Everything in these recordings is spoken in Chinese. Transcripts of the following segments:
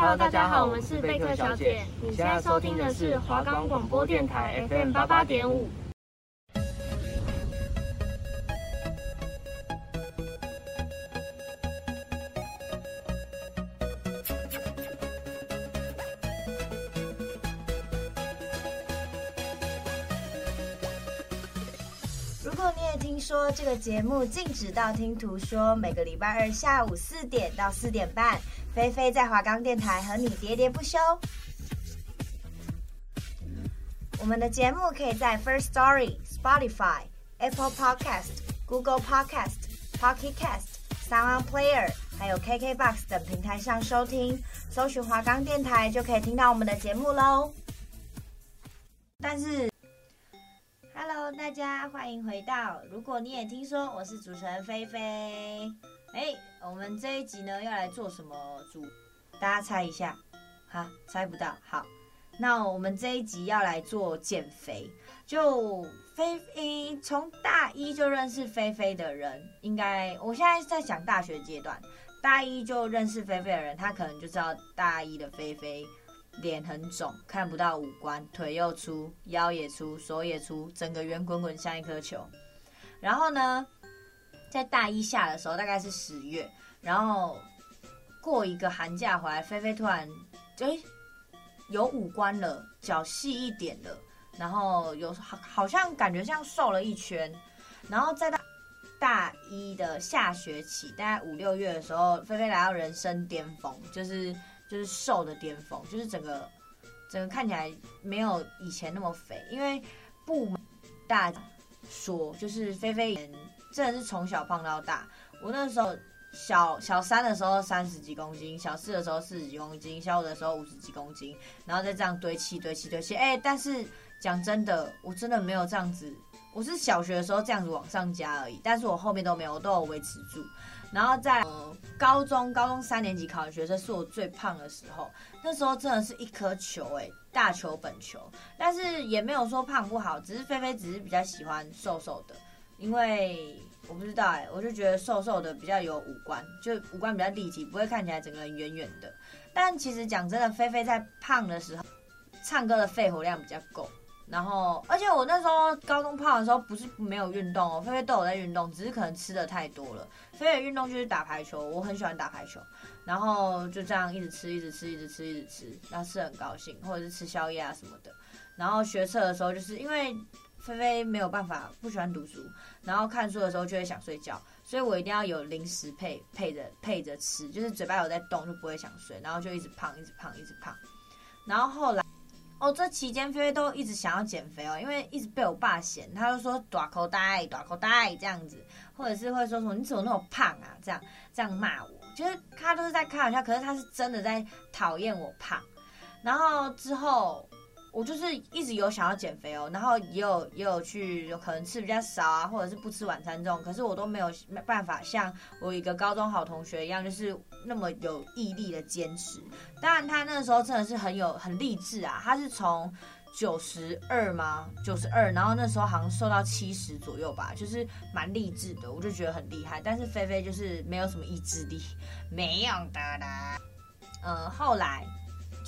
Hello，大家好，我们是贝克小姐。你现在收听的是华冈广播电台 FM 八八点五。如果你也听说这个节目禁止道听途说，每个礼拜二下午四点到四点半。菲菲在华冈电台和你喋喋不休。我们的节目可以在 First Story、Spotify、Apple Podcast、Google Podcast、Pocket Cast、Sound Player，还有 KKBox 等平台上收听。搜寻华冈电台就可以听到我们的节目喽。但是，Hello，大家欢迎回到。如果你也听说，我是主持人菲菲。哎，我们这一集呢要来做什么主？大家猜一下，哈，猜不到。好，那我们这一集要来做减肥。就菲菲从大一就认识菲菲的人，应该我现在在讲大学阶段，大一就认识菲菲的人，他可能就知道大一的菲菲脸很肿，看不到五官，腿又粗，腰也粗，手也粗，整个圆滚滚像一颗球。然后呢，在大一下的时候，大概是十月，然后过一个寒假回来，菲菲突然就有五官了，脚细一点了，然后有好好像感觉像瘦了一圈，然后在大大一的下学期，大概五六月的时候，菲菲来到人生巅峰，就是就是瘦的巅峰，就是整个整个看起来没有以前那么肥，因为不大说，就是菲菲。真的是从小胖到大。我那时候小小三的时候三十几公斤，小四的时候四十几公斤，小五的时候五十几公斤，然后再这样堆砌堆砌堆砌。哎、但是讲真的，我真的没有这样子。我是小学的时候这样子往上加而已，但是我后面都没有，我都有维持住。然后在、高中，高中三年级考的学生是我最胖的时候，那时候真的是一颗球、哎，大球本球。但是也没有说胖不好，只是菲菲只是比较喜欢瘦瘦的。因为我不知道哎、我就觉得瘦瘦的比较有五官，就五官比较立体，不会看起来整个人圆圆的。但其实讲真的，菲菲在胖的时候，唱歌的肺活量比较够。然后，而且我那时候高中胖的时候不是没有运动哦，菲菲都有在运动，只是可能吃的太多了。菲菲的运动就是打排球，我很喜欢打排球，然后就这样一直吃，一直吃，一直吃，一直吃，然后吃很高兴，或者是吃宵夜啊什么的。然后学车的时候，就是因为。菲菲没有办法，不喜欢读书，然后看书的时候就会想睡觉，所以我一定要有零食配配着配着吃，就是嘴巴有在动就不会想睡，然后就一直胖，一直胖，一直胖。然后后来，哦，这期间菲菲都一直想要减肥哦，因为一直被我爸嫌，他就说大口袋，大口袋这样子，或者是会说什么你怎么那么胖啊，这样这样骂我，就是他都是在开玩笑，可是他是真的在讨厌我胖。然后之后。我就是一直有想要减肥哦，然后也有也有去，有可能吃比较少啊，或者是不吃晚餐这种，可是我都没有没办法像我一个高中好同学一样，就是那么有毅力的坚持。当然，他那个时候真的是很有很励志啊，他是从九十二吗？九十二，然后那时候好像瘦到七十左右吧，就是蛮励志的，我就觉得很厉害。但是菲菲就是没有什么意志力，没用的啦。呃，后来。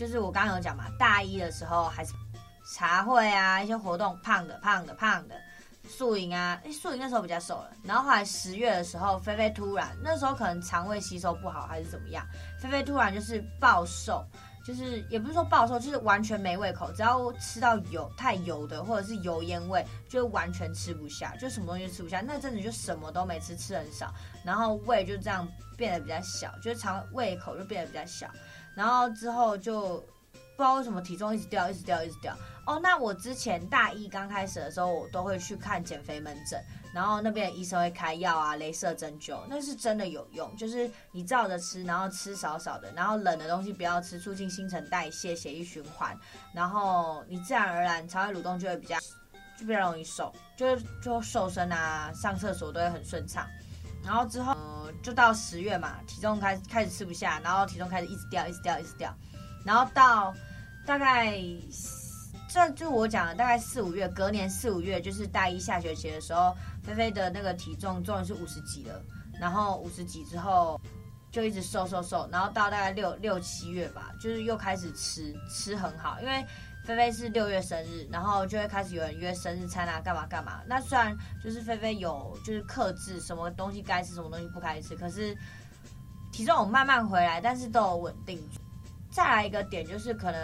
就是我刚刚有讲嘛，大一的时候还是茶会啊，一些活动，胖的胖的胖的，素营啊，哎，素营那时候比较瘦了。然后后来十月的时候，菲菲突然那时候可能肠胃吸收不好还是怎么样，菲菲突然就是暴瘦，就是也不是说暴瘦，就是完全没胃口，只要吃到油太油的或者是油烟味，就完全吃不下，就什么东西吃不下。那阵子就什么都没吃，吃很少，然后胃就这样变得比较小，就是肠胃口就变得比较小。然后之后就不知道为什么体重一直掉，一直掉，一直掉。哦，那我之前大一刚开始的时候，我都会去看减肥门诊，然后那边医生会开药啊、雷射针灸，那是真的有用。就是你照着吃，然后吃少少的，然后冷的东西不要吃，促进新陈代谢、血液循环，然后你自然而然肠胃蠕动就会比较就比较容易瘦，就是就瘦身啊，上厕所都会很顺畅。然后之后。就到十月嘛，体重开始开始吃不下，然后体重开始一直掉，一直掉，一直掉，然后到大概这就我讲的大概四五月，隔年四五月就是大一下学期的时候，菲菲的那个体重终于是五十几了，然后五十几之后就一直瘦瘦瘦，然后到大概六六七月吧，就是又开始吃吃很好，因为菲菲是六月生日，然后就会开始有人约生日餐啊，干嘛干嘛。那虽然就是菲菲有就是克制什么东西该吃，什么东西不该吃，可是体重有慢慢回来，但是都有稳定。再来一个点就是可能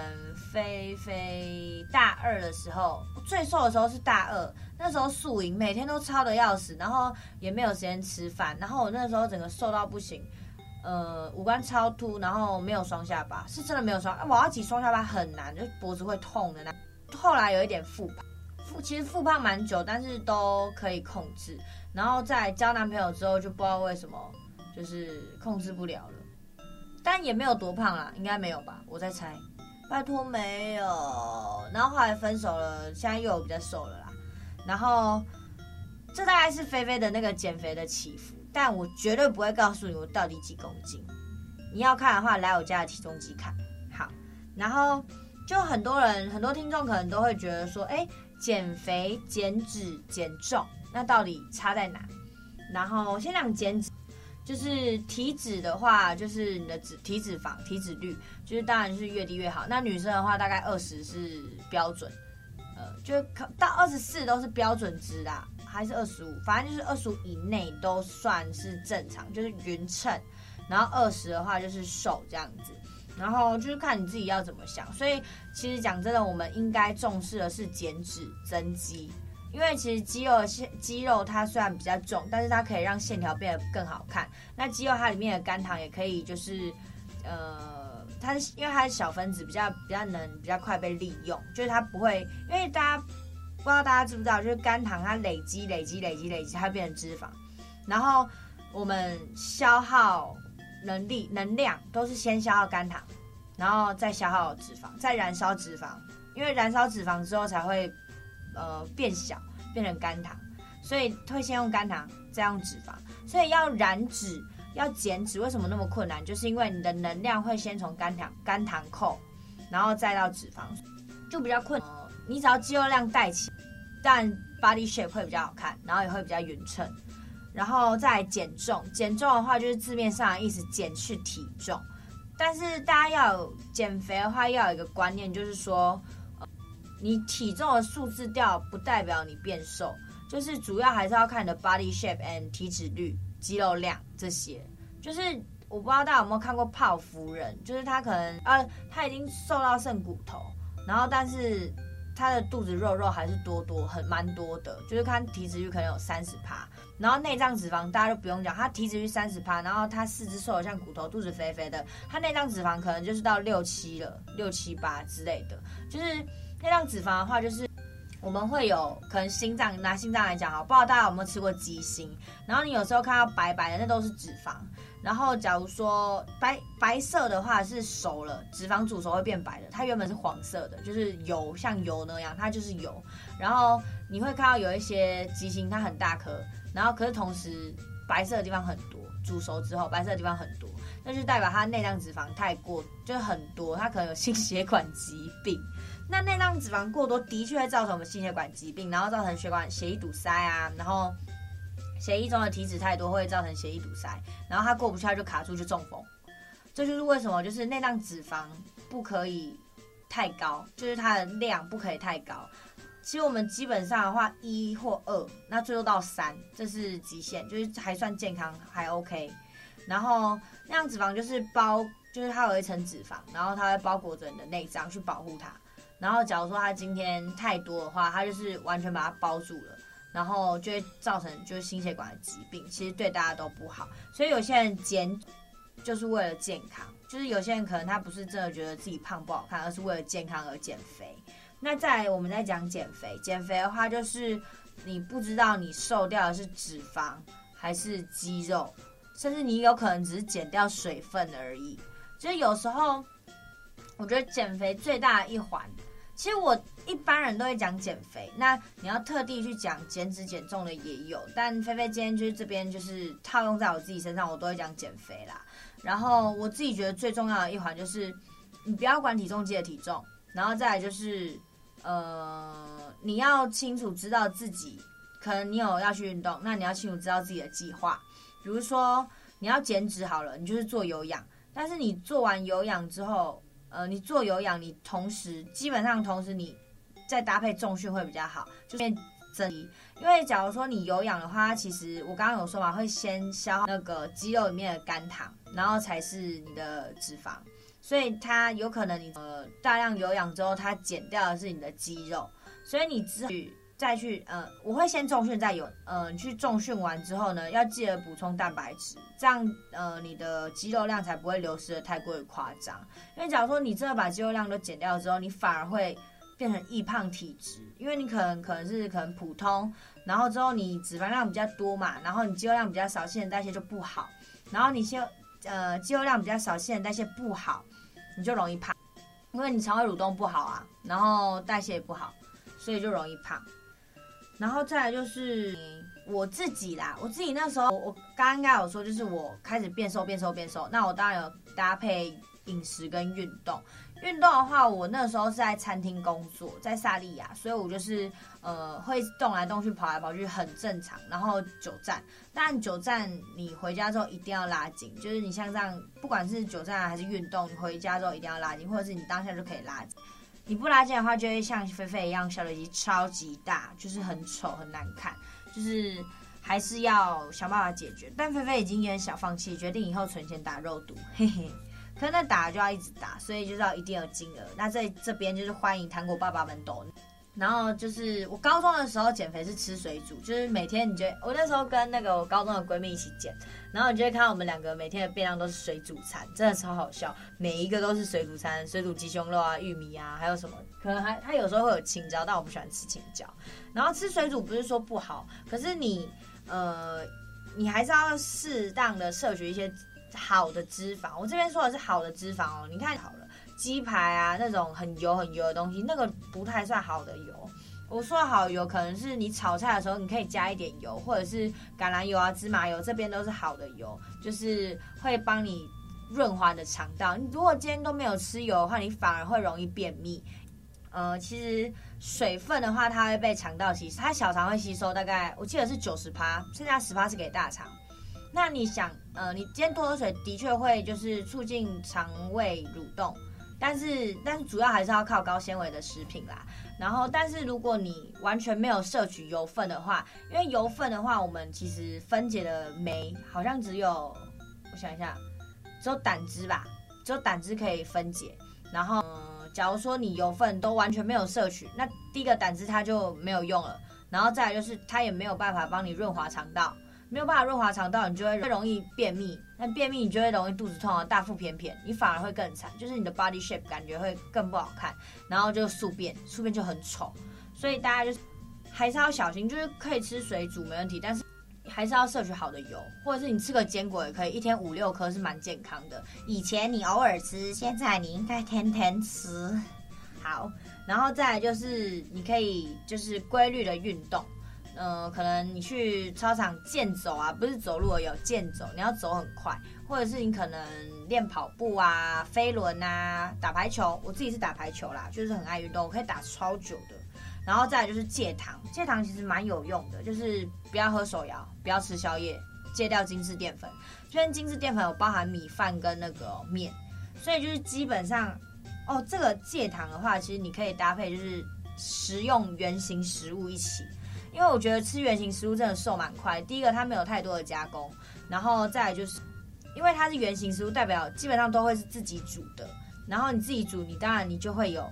菲菲大二的时候，最瘦的时候是大二，那时候宿营每天都超得要死，然后也没有时间吃饭，然后我那时候整个瘦到不行。呃，五官超凸，然后没有双下巴，是真的没有双。我要挤双下巴很难，就脖子会痛的那。后来有一点复胖，复其实复胖蛮久，但是都可以控制。然后在交男朋友之后，就不知道为什么就是控制不了了。但也没有多胖啦，应该没有吧？我在猜，拜托没有。然后后来分手了，现在又有比较瘦了啦。然后这大概是菲菲的那个减肥的起伏。但我绝对不会告诉你我到底几公斤。你要看的话，来我家的体重机看。好，然后就很多人、很多听众可能都会觉得说，哎，减肥、减脂、减重，那到底差在哪？然后先讲减脂，就是体脂的话，就是你的脂体脂肪、体脂率，就是当然是越低越好。那女生的话，大概二十是标准，呃，就到二十四都是标准值啦。还是二十五，反正就是二十五以内都算是正常，就是匀称。然后二十的话就是瘦这样子，然后就是看你自己要怎么想。所以其实讲真的，我们应该重视的是减脂增肌，因为其实肌肉线肌肉它虽然比较重，但是它可以让线条变得更好看。那肌肉它里面的肝糖也可以就是呃，它因为它是小分子，比较比较能比较快被利用，就是它不会因为大家。不知道大家知不知道，就是肝糖它累积、累积、累积、累积，它会变成脂肪。然后我们消耗能力、能量都是先消耗肝糖，然后再消耗脂肪，再燃烧脂肪。因为燃烧脂肪之后才会呃变小，变成肝糖，所以会先用肝糖，再用脂肪。所以要燃脂、要减脂，为什么那么困难？就是因为你的能量会先从肝糖、肝糖扣，然后再到脂肪，就比较困。你只要肌肉量带起，但 body shape 会比较好看，然后也会比较匀称，然后再减重。减重的话就是字面上的意思，减去体重。但是大家要有减肥的话，要有一个观念，就是说，你体重的数字掉不代表你变瘦，就是主要还是要看你的 body shape and 体脂率、肌肉量这些。就是我不知道大家有没有看过泡芙人，就是他可能呃他已经瘦到剩骨头，然后但是。他的肚子肉肉还是多多很蛮多的，就是看体脂率可能有三十趴，然后内脏脂肪大家就不用讲，他体脂率三十趴，然后他四肢瘦的像骨头，肚子肥肥的，他内脏脂肪可能就是到六七了，六七八之类的。就是内脏脂肪的话，就是我们会有可能心脏拿心脏来讲哈，不知道大家有没有吃过鸡心，然后你有时候看到白白的，那都是脂肪。然后，假如说白白色的话是熟了，脂肪煮熟会变白的。它原本是黄色的，就是油像油那样，它就是油。然后你会看到有一些鸡心，它很大颗，然后可是同时白色的地方很多，煮熟之后白色的地方很多，那就代表它内脏脂肪太过，就是很多，它可能有心血管疾病。那内脏脂肪过多的确会造成我们心血管疾病，然后造成血管血液堵塞啊，然后。血液中的体脂太多会造成血液堵塞，然后它过不去，它就卡住，就中风。这就是为什么，就是内脏脂肪不可以太高，就是它的量不可以太高。其实我们基本上的话，一或二，那最多到三，这是极限，就是还算健康，还 OK。然后内脏脂肪就是包，就是它有一层脂肪，然后它会包裹着你的内脏去保护它。然后假如说它今天太多的话，它就是完全把它包住了。然后就会造成就是心血管的疾病，其实对大家都不好。所以有些人减就是为了健康，就是有些人可能他不是真的觉得自己胖不好看，而是为了健康而减肥。那再来我们再讲减肥，减肥的话就是你不知道你瘦掉的是脂肪还是肌肉，甚至你有可能只是减掉水分而已。就是有时候我觉得减肥最大的一环。其实我一般人都会讲减肥，那你要特地去讲减脂减重的也有，但菲菲今天就是这边就是套用在我自己身上，我都会讲减肥啦。然后我自己觉得最重要的一环就是，你不要管体重计的体重，然后再来就是，呃，你要清楚知道自己可能你有要去运动，那你要清楚知道自己的计划。比如说你要减脂好了，你就是做有氧。但是你做完有氧之后，呃，你做有氧，你同时基本上同时你再搭配重训会比较好，就变增肌。因为假如说你有氧的话，其实我刚刚有说嘛，会先消耗那个肌肉里面的肝糖，然后才是你的脂肪。所以它有可能你呃大量有氧之后，它减掉的是你的肌肉。所以你之后再去呃，我会先重训再有呃，去重训完之后呢，要记得补充蛋白质，这样呃你的肌肉量才不会流失的太过于夸张。因为假如说你真的把肌肉量都减掉之后，你反而会变成易胖体质，因为你可能可能是可能普通，然后之后你脂肪量比较多嘛，然后你肌肉量比较少，新陈代谢就不好，然后你先呃肌肉量比较少，新陈代谢不好，你就容易胖，因为你肠胃蠕动不好啊，然后代谢也不好，所以就容易胖。然后再来就是我自己啦，我自己那时候我刚刚有说，就是我开始变瘦变瘦变瘦，那我当然有搭配饮食跟运动。运动的话，我那时候是在餐厅工作，在萨莉亚，所以我就是呃会动来动去、跑来跑去，很正常。然后久站，但久站你回家之后一定要拉紧，就是你像这样，不管是久站还是运动，你回家之后一定要拉紧，或者是你当下就可以拉紧。你不拉近的话，就会像菲菲一样，小腿肌超级大，就是很丑很难看，就是还是要想办法解决。但菲菲已经有点小放弃，决定以后存钱打肉毒，嘿嘿。可那打就要一直打，所以就是要一定有金额。那在这边就是欢迎糖果爸爸们懂。然后就是我高中的时候减肥是吃水煮，就是每天你觉我那时候跟那个我高中的闺蜜一起减，然后你就会看到我们两个每天的便当都是水煮餐，真的超好笑，每一个都是水煮餐，水煮鸡胸肉啊、玉米啊，还有什么，可能还它有时候会有青椒，但我不喜欢吃青椒。然后吃水煮不是说不好，可是你呃，你还是要适当的摄取一些好的脂肪。我这边说的是好的脂肪哦，你看好了。鸡排啊，那种很油很油的东西，那个不太算好的油。我说好油，可能是你炒菜的时候你可以加一点油，或者是橄榄油啊、芝麻油，这边都是好的油，就是会帮你润滑你的肠道。你如果今天都没有吃油的话，你反而会容易便秘。呃，其实水分的话，它会被肠道吸，它小肠会吸收大概，我记得是九十趴，剩下十趴是给大肠。那你想，呃，你今天多喝水的确会就是促进肠胃蠕动。但是，但是主要还是要靠高纤维的食品啦。然后，但是如果你完全没有摄取油分的话，因为油分的话，我们其实分解的酶好像只有，我想一下，只有胆汁吧，只有胆汁可以分解。然后，嗯，假如说你油分都完全没有摄取，那第一个胆汁它就没有用了。然后再来就是它也没有办法帮你润滑肠道。没有办法润滑肠道，你就会容易便秘。那便秘你就会容易肚子痛啊，大腹便便，你反而会更惨，就是你的 body shape 感觉会更不好看，然后就宿便，宿便就很丑。所以大家就是还是要小心，就是可以吃水煮没问题，但是还是要摄取好的油，或者是你吃个坚果也可以，一天五六颗是蛮健康的。以前你偶尔吃，现在你应该天天吃。好，然后再来就是你可以就是规律的运动。呃，可能你去操场健走啊，不是走路而已，健走，你要走很快，或者是你可能练跑步啊、飞轮啊、打排球。我自己是打排球啦，就是很爱运动，我可以打超久的。然后再来就是戒糖，戒糖其实蛮有用的，就是不要喝手摇，不要吃宵夜，戒掉精致淀粉。虽然精致淀粉有包含米饭跟那个面，所以就是基本上，哦，这个戒糖的话，其实你可以搭配就是食用原型食物一起。因为我觉得吃原型食物真的瘦蛮快。第一个，它没有太多的加工，然后再来就是，因为它是原型食物，代表基本上都会是自己煮的。然后你自己煮，你当然你就会有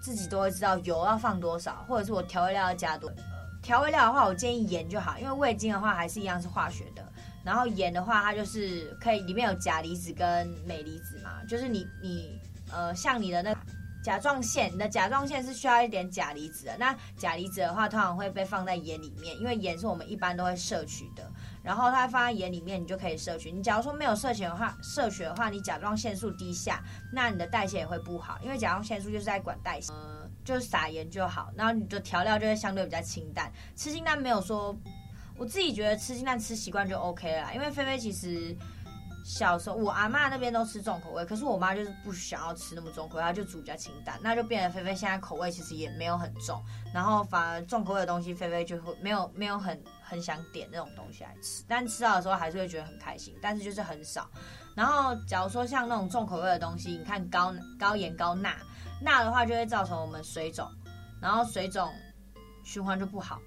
自己都会知道油要放多少，或者是我调味料要加多。调味料的话，我建议盐就好，因为味精的话还是一样是化学的。然后盐的话，它就是可以里面有钾离子跟镁离子嘛，就是你你呃像你的那。甲状腺，你的甲状腺是需要一点钾离子的。那钾离子的话，通常会被放在盐里面，因为盐是我们一般都会摄取的。然后它放在盐里面，你就可以摄取。你假如说没有摄取的话，摄取的话，你甲状腺素低下，那你的代谢也会不好，因为甲状腺素就是在管代谢。嗯，就是撒盐就好，然后你的调料就会相对比较清淡。吃清淡没有说，我自己觉得吃清淡吃习惯就 OK 了，因为菲菲其实。小时候我阿嬷那边都吃重口味，可是我妈就是不想要吃那么重口味，她就煮比较清淡，那就变得菲菲现在口味其实也没有很重，然后反而重口味的东西菲菲就会没有没有很很想点那种东西来吃，但吃到的时候还是会觉得很开心，但是就是很少。然后假如说像那种重口味的东西，你看高高盐高钠，钠的话就会造成我们水肿，然后水肿循环就不好，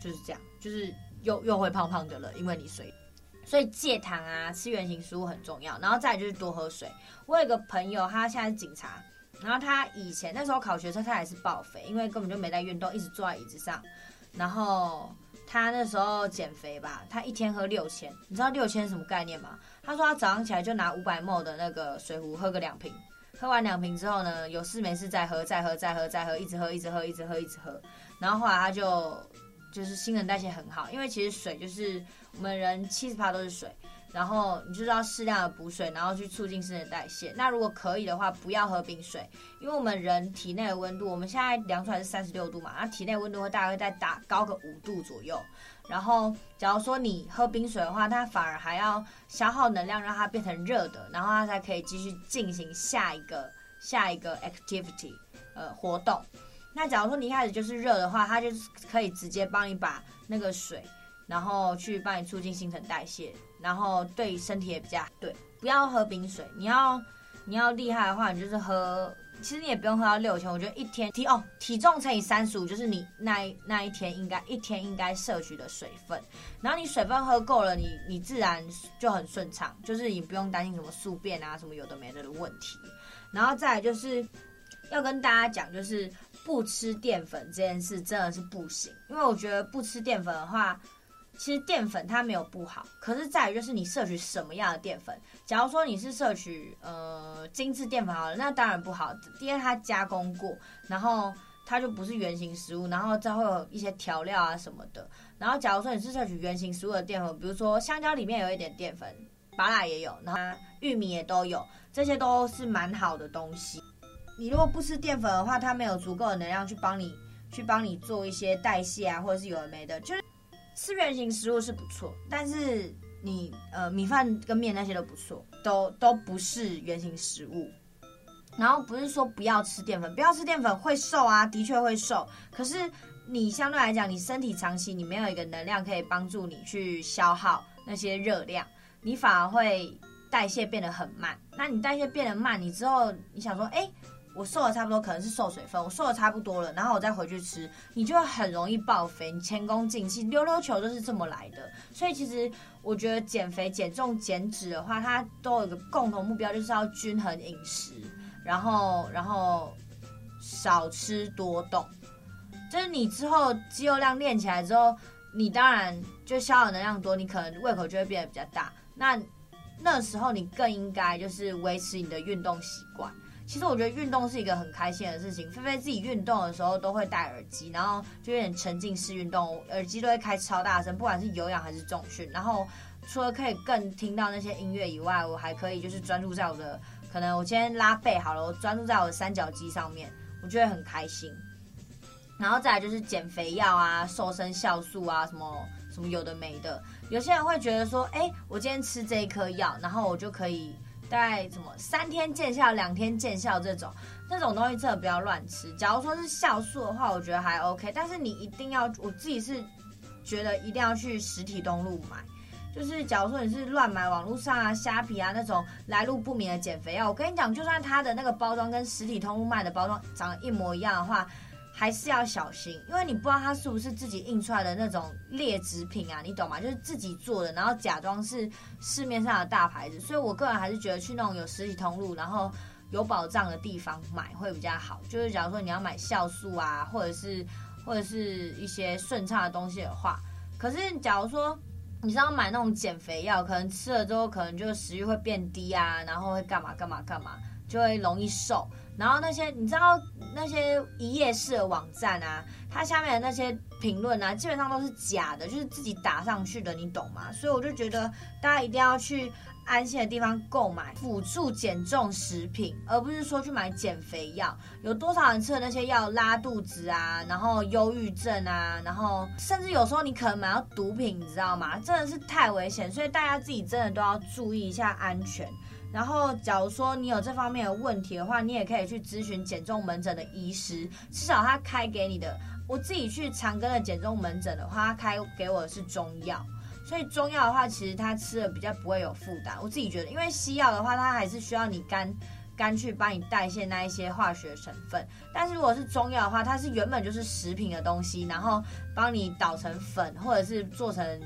就是这样，就是又又会胖胖的了，因为你水。所以戒糖啊，吃原型食物很重要，然后再来就是多喝水。我有个朋友，他现在是警察，然后他以前那时候考学车，他也是报肥，因为根本就没在运动，一直坐在椅子上。然后他那时候减肥吧，他一天喝六千，你知道六千什么概念吗？他说他早上起来就拿五百 ml 的那个水壶喝个两瓶，喝完两瓶之后呢，有事没事再喝，再喝，再喝，再喝，一直喝，一直喝，一直喝，一直喝。然后后来他就就是新陈代谢很好，因为其实水就是。我们人七十趴都是水，然后你就是要适量的补水，然后去促进新陈代谢。那如果可以的话，不要喝冰水，因为我们人体内的温度，我们现在量出来是三十六度嘛，那体内温度会大概再打高个五度左右。然后，假如说你喝冰水的话，它反而还要消耗能量，让它变成热的，然后它才可以继续进行下一个下一个 activity，呃，活动。那假如说你一开始就是热的话，它就是可以直接帮你把那个水。然后去帮你促进新陈代谢，然后对身体也比较对。不要喝冰水，你要你要厉害的话，你就是喝。其实你也不用喝到六千，我觉得一天体哦体重乘以三十五，就是你那一那一天应该一天应该摄取的水分。然后你水分喝够了，你你自然就很顺畅，就是你不用担心什么宿便啊什么有的没的的问题。然后再来就是要跟大家讲，就是不吃淀粉这件事真的是不行，因为我觉得不吃淀粉的话。其实淀粉它没有不好，可是在于就是你摄取什么样的淀粉。假如说你是摄取呃精致淀粉好了，那当然不好，因为它加工过，然后它就不是原型食物，然后再会有一些调料啊什么的。然后假如说你是摄取原型食物的淀粉，比如说香蕉里面有一点淀粉，芭乐也有，然后玉米也都有，这些都是蛮好的东西。你如果不吃淀粉的话，它没有足够的能量去帮你去帮你做一些代谢啊，或者是有的没的，就是。吃原型食物是不错，但是你呃米饭跟面那些都不错，都都不是原型食物。然后不是说不要吃淀粉，不要吃淀粉会瘦啊，的确会瘦。可是你相对来讲，你身体长期你没有一个能量可以帮助你去消耗那些热量，你反而会代谢变得很慢。那你代谢变得慢，你之后你想说，哎。我瘦的差不多，可能是瘦水分。我瘦的差不多了，然后我再回去吃，你就会很容易爆肥。你前功尽弃，溜溜球就是这么来的。所以其实我觉得减肥、减重、减脂的话，它都有个共同目标，就是要均衡饮食，然后然后少吃多动。就是你之后肌肉量练起来之后，你当然就消耗能量多，你可能胃口就会变得比较大。那那时候你更应该就是维持你的运动习惯。其实我觉得运动是一个很开心的事情。菲菲自己运动的时候都会戴耳机，然后就有点沉浸式运动，耳机都会开超大声，不管是有氧还是重训。然后除了可以更听到那些音乐以外，我还可以就是专注在我的，可能我今天拉背好了，我专注在我的三角肌上面，我觉得很开心。然后再来就是减肥药啊、瘦身酵素啊，什么什么有的没的。有些人会觉得说，哎，我今天吃这一颗药，然后我就可以。大概什么三天见效、两天见效这种，那种东西真的不要乱吃。假如说是酵素的话，我觉得还 OK，但是你一定要，我自己是觉得一定要去实体东路买。就是假如说你是乱买网络上啊、虾皮啊那种来路不明的减肥药，我跟你讲，就算它的那个包装跟实体通路卖的包装长得一模一样的话。还是要小心，因为你不知道它是不是自己印出来的那种劣质品啊，你懂吗？就是自己做的，然后假装是市面上的大牌子。所以我个人还是觉得去那种有实体通路，然后有保障的地方买会比较好。就是假如说你要买酵素啊，或者是或者是一些顺畅的东西的话，可是假如说你是要买那种减肥药，可能吃了之后可能就食欲会变低啊，然后会干嘛干嘛干嘛，就会容易瘦。然后那些你知道那些一页式的网站啊，它下面的那些评论啊，基本上都是假的，就是自己打上去的，你懂吗？所以我就觉得大家一定要去安心的地方购买辅助减重食品，而不是说去买减肥药。有多少人吃的那些药拉肚子啊，然后忧郁症啊，然后甚至有时候你可能买到毒品，你知道吗？真的是太危险，所以大家自己真的都要注意一下安全。然后，假如说你有这方面的问题的话，你也可以去咨询减重门诊的医师，至少他开给你的。我自己去长庚的减重门诊的话，他开给我的是中药，所以中药的话，其实它吃的比较不会有负担。我自己觉得，因为西药的话，它还是需要你肝肝去帮你代谢那一些化学成分，但是如果是中药的话，它是原本就是食品的东西，然后帮你捣成粉，或者是做成。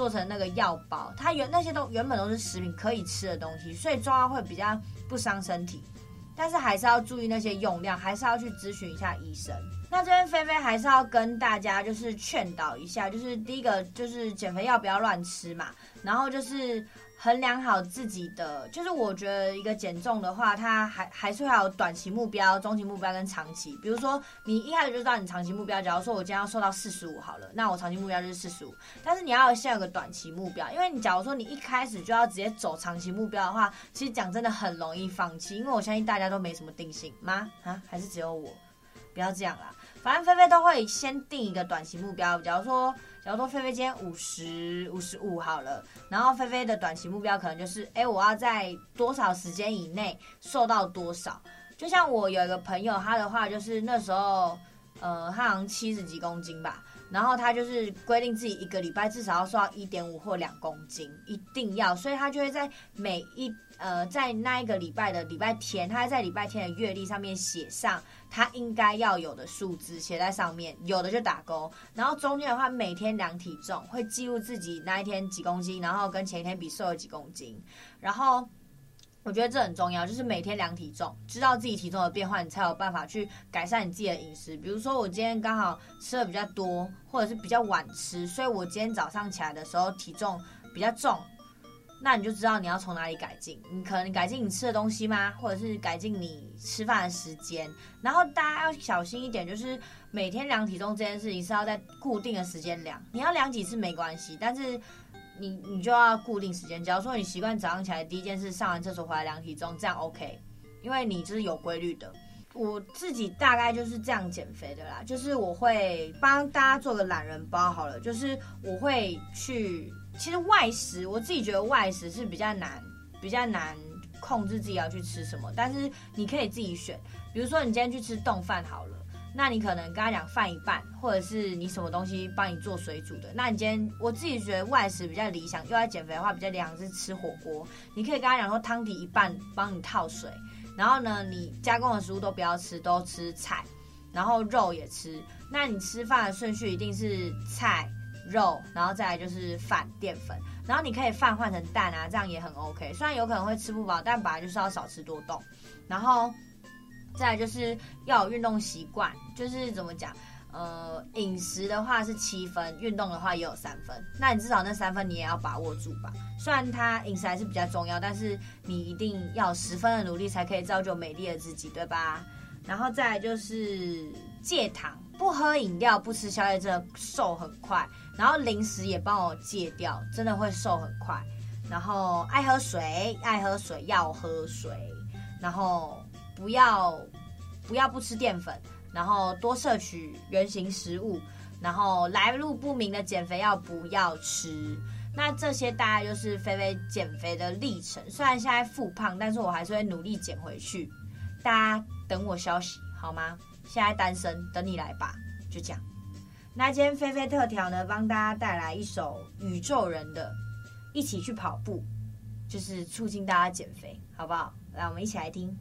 做成那个药包，它原那些都原本都是食品可以吃的东西，所以抓会比较不伤身体，但是还是要注意那些用量，还是要去咨询一下医生。那这边菲菲还是要跟大家就是劝导一下，就是第一个就是减肥药不要乱吃嘛，然后就是。衡量好自己的，就是我觉得一个减重的话，它还还是会有短期目标、中期目标跟长期。比如说，你一开始就知道你长期目标，假如说我今天要瘦到四十五好了，那我长期目标就是四十五。但是你要先有个短期目标，因为你假如说你一开始就要直接走长期目标的话，其实讲真的很容易放弃，因为我相信大家都没什么定性吗？啊，还是只有我？不要这样啦，反正菲菲都会先定一个短期目标，假如说。假如说菲菲今天五十五十五好了，然后菲菲的短期目标可能就是，哎，我要在多少时间以内瘦到多少？就像我有一个朋友，他的话就是那时候，呃，他好像七十几公斤吧，然后他就是规定自己一个礼拜至少要瘦到一点五或两公斤，一定要，所以他就会在每一呃在那一个礼拜的礼拜天，他在礼拜天的月历上面写上。他应该要有的数字写在上面，有的就打勾。然后中间的话，每天量体重，会记录自己那一天几公斤，然后跟前一天比瘦了几公斤。然后我觉得这很重要，就是每天量体重，知道自己体重的变化，你才有办法去改善你自己的饮食。比如说我今天刚好吃的比较多，或者是比较晚吃，所以我今天早上起来的时候体重比较重。那你就知道你要从哪里改进，你可能改进你吃的东西吗？或者是改进你吃饭的时间？然后大家要小心一点，就是每天量体重这件事情是要在固定的时间量。你要量几次没关系，但是你你就要固定时间。假如说你习惯早上起来第一件事上完厕所回来量体重，这样 OK，因为你就是有规律的。我自己大概就是这样减肥的啦，就是我会帮大家做个懒人包好了，就是我会去。其实外食，我自己觉得外食是比较难，比较难控制自己要去吃什么。但是你可以自己选，比如说你今天去吃冻饭好了，那你可能跟他讲饭一半，或者是你什么东西帮你做水煮的。那你今天我自己觉得外食比较理想，又要减肥的话比较理想是吃火锅。你可以跟他讲说汤底一半帮你套水，然后呢，你加工的食物都不要吃，都吃菜，然后肉也吃。那你吃饭的顺序一定是菜。肉，然后再来就是饭淀粉，然后你可以饭换成蛋啊，这样也很 OK。虽然有可能会吃不饱，但本来就是要少吃多动。然后再来就是要有运动习惯，就是怎么讲？呃，饮食的话是七分，运动的话也有三分。那你至少那三分你也要把握住吧。虽然它饮食还是比较重要，但是你一定要十分的努力才可以造就美丽的自己，对吧？然后再来就是戒糖，不喝饮料，不吃宵夜，真的瘦很快。然后零食也帮我戒掉，真的会瘦很快。然后爱喝水，爱喝水要喝水。然后不要不要不吃淀粉，然后多摄取原型食物。然后来路不明的减肥药不要吃。那这些大概就是菲菲减肥的历程。虽然现在复胖，但是我还是会努力减回去。大家等我消息好吗？现在单身，等你来吧。就这样。那今天菲菲特调呢，帮大家带来一首宇宙人的，一起去跑步，就是促进大家减肥，好不好？来，我们一起来听。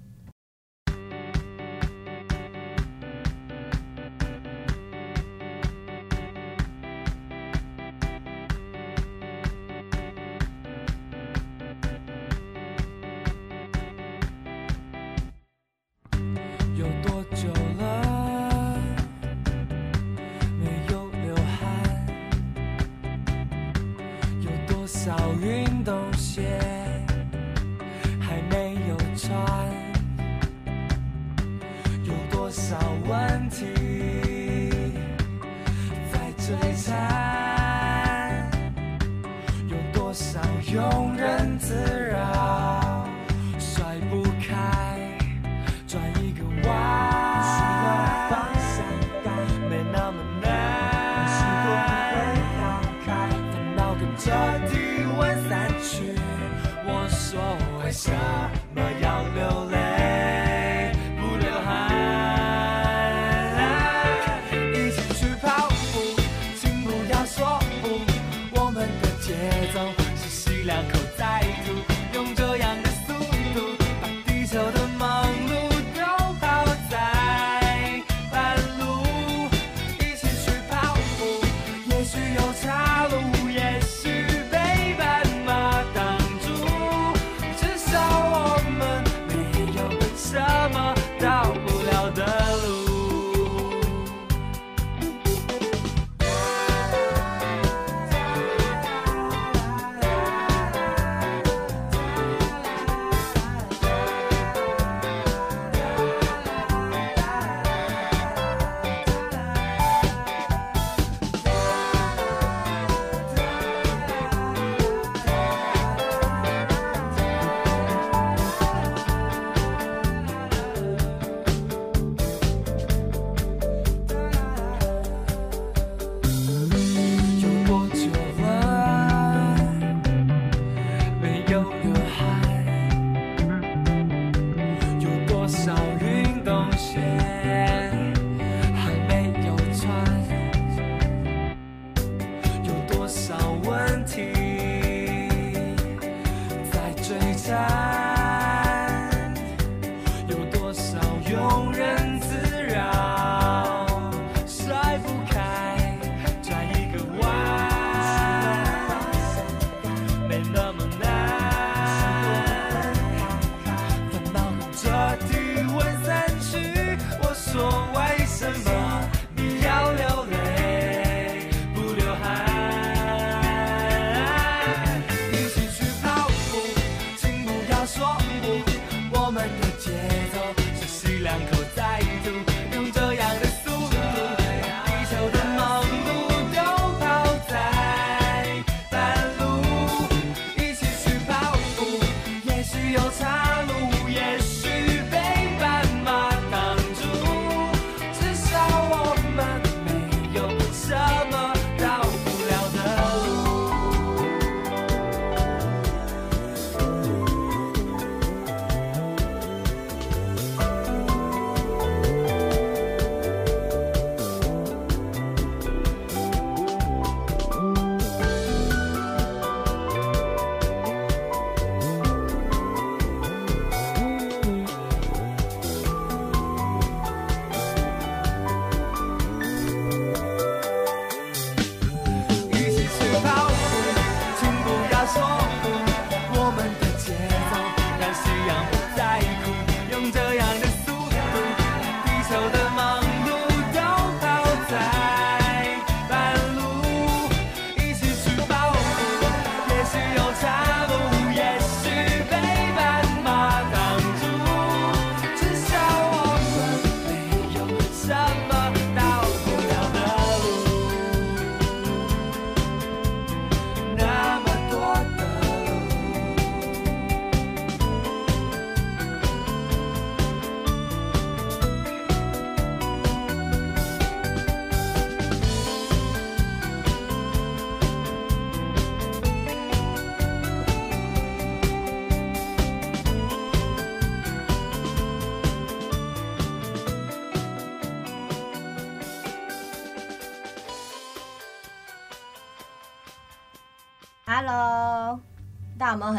Halloween.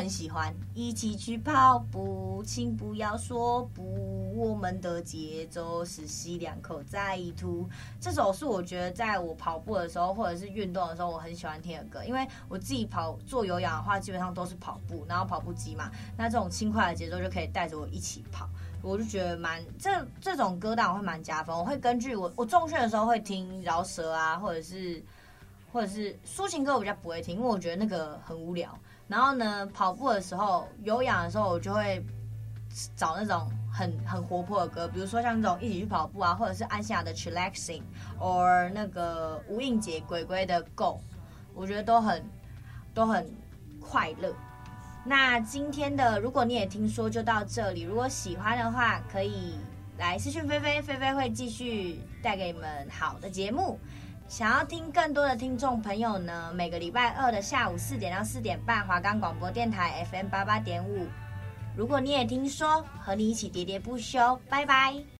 很喜欢？一起去跑步，请不要说不。我们的节奏是吸两口再吐。这首是我觉得在我跑步的时候或者是运动的时候，我很喜欢听的歌。因为我自己跑做有氧的话，基本上都是跑步，然后跑步机嘛，那这种轻快的节奏就可以带着我一起跑。我就觉得蛮这这种歌单我会蛮加分。我会根据我我重训的时候会听饶舌啊，或者是。或者是抒情歌我比较不会听，因为我觉得那个很无聊。然后呢，跑步的时候、有氧的时候，我就会找那种很很活泼的歌，比如说像那种一起去跑步啊，或者是安心亚的 Chillaxing，或那个吴映洁鬼鬼的 Go，我觉得都很都很快乐。那今天的如果你也听说就到这里，如果喜欢的话，可以来私讯菲菲，菲菲会继续带给你们好的节目。想要听更多的听众朋友呢，每个礼拜二的下午四点到四点半，华冈广播电台 FM 八八点五。如果你也听说，和你一起喋喋不休，拜拜。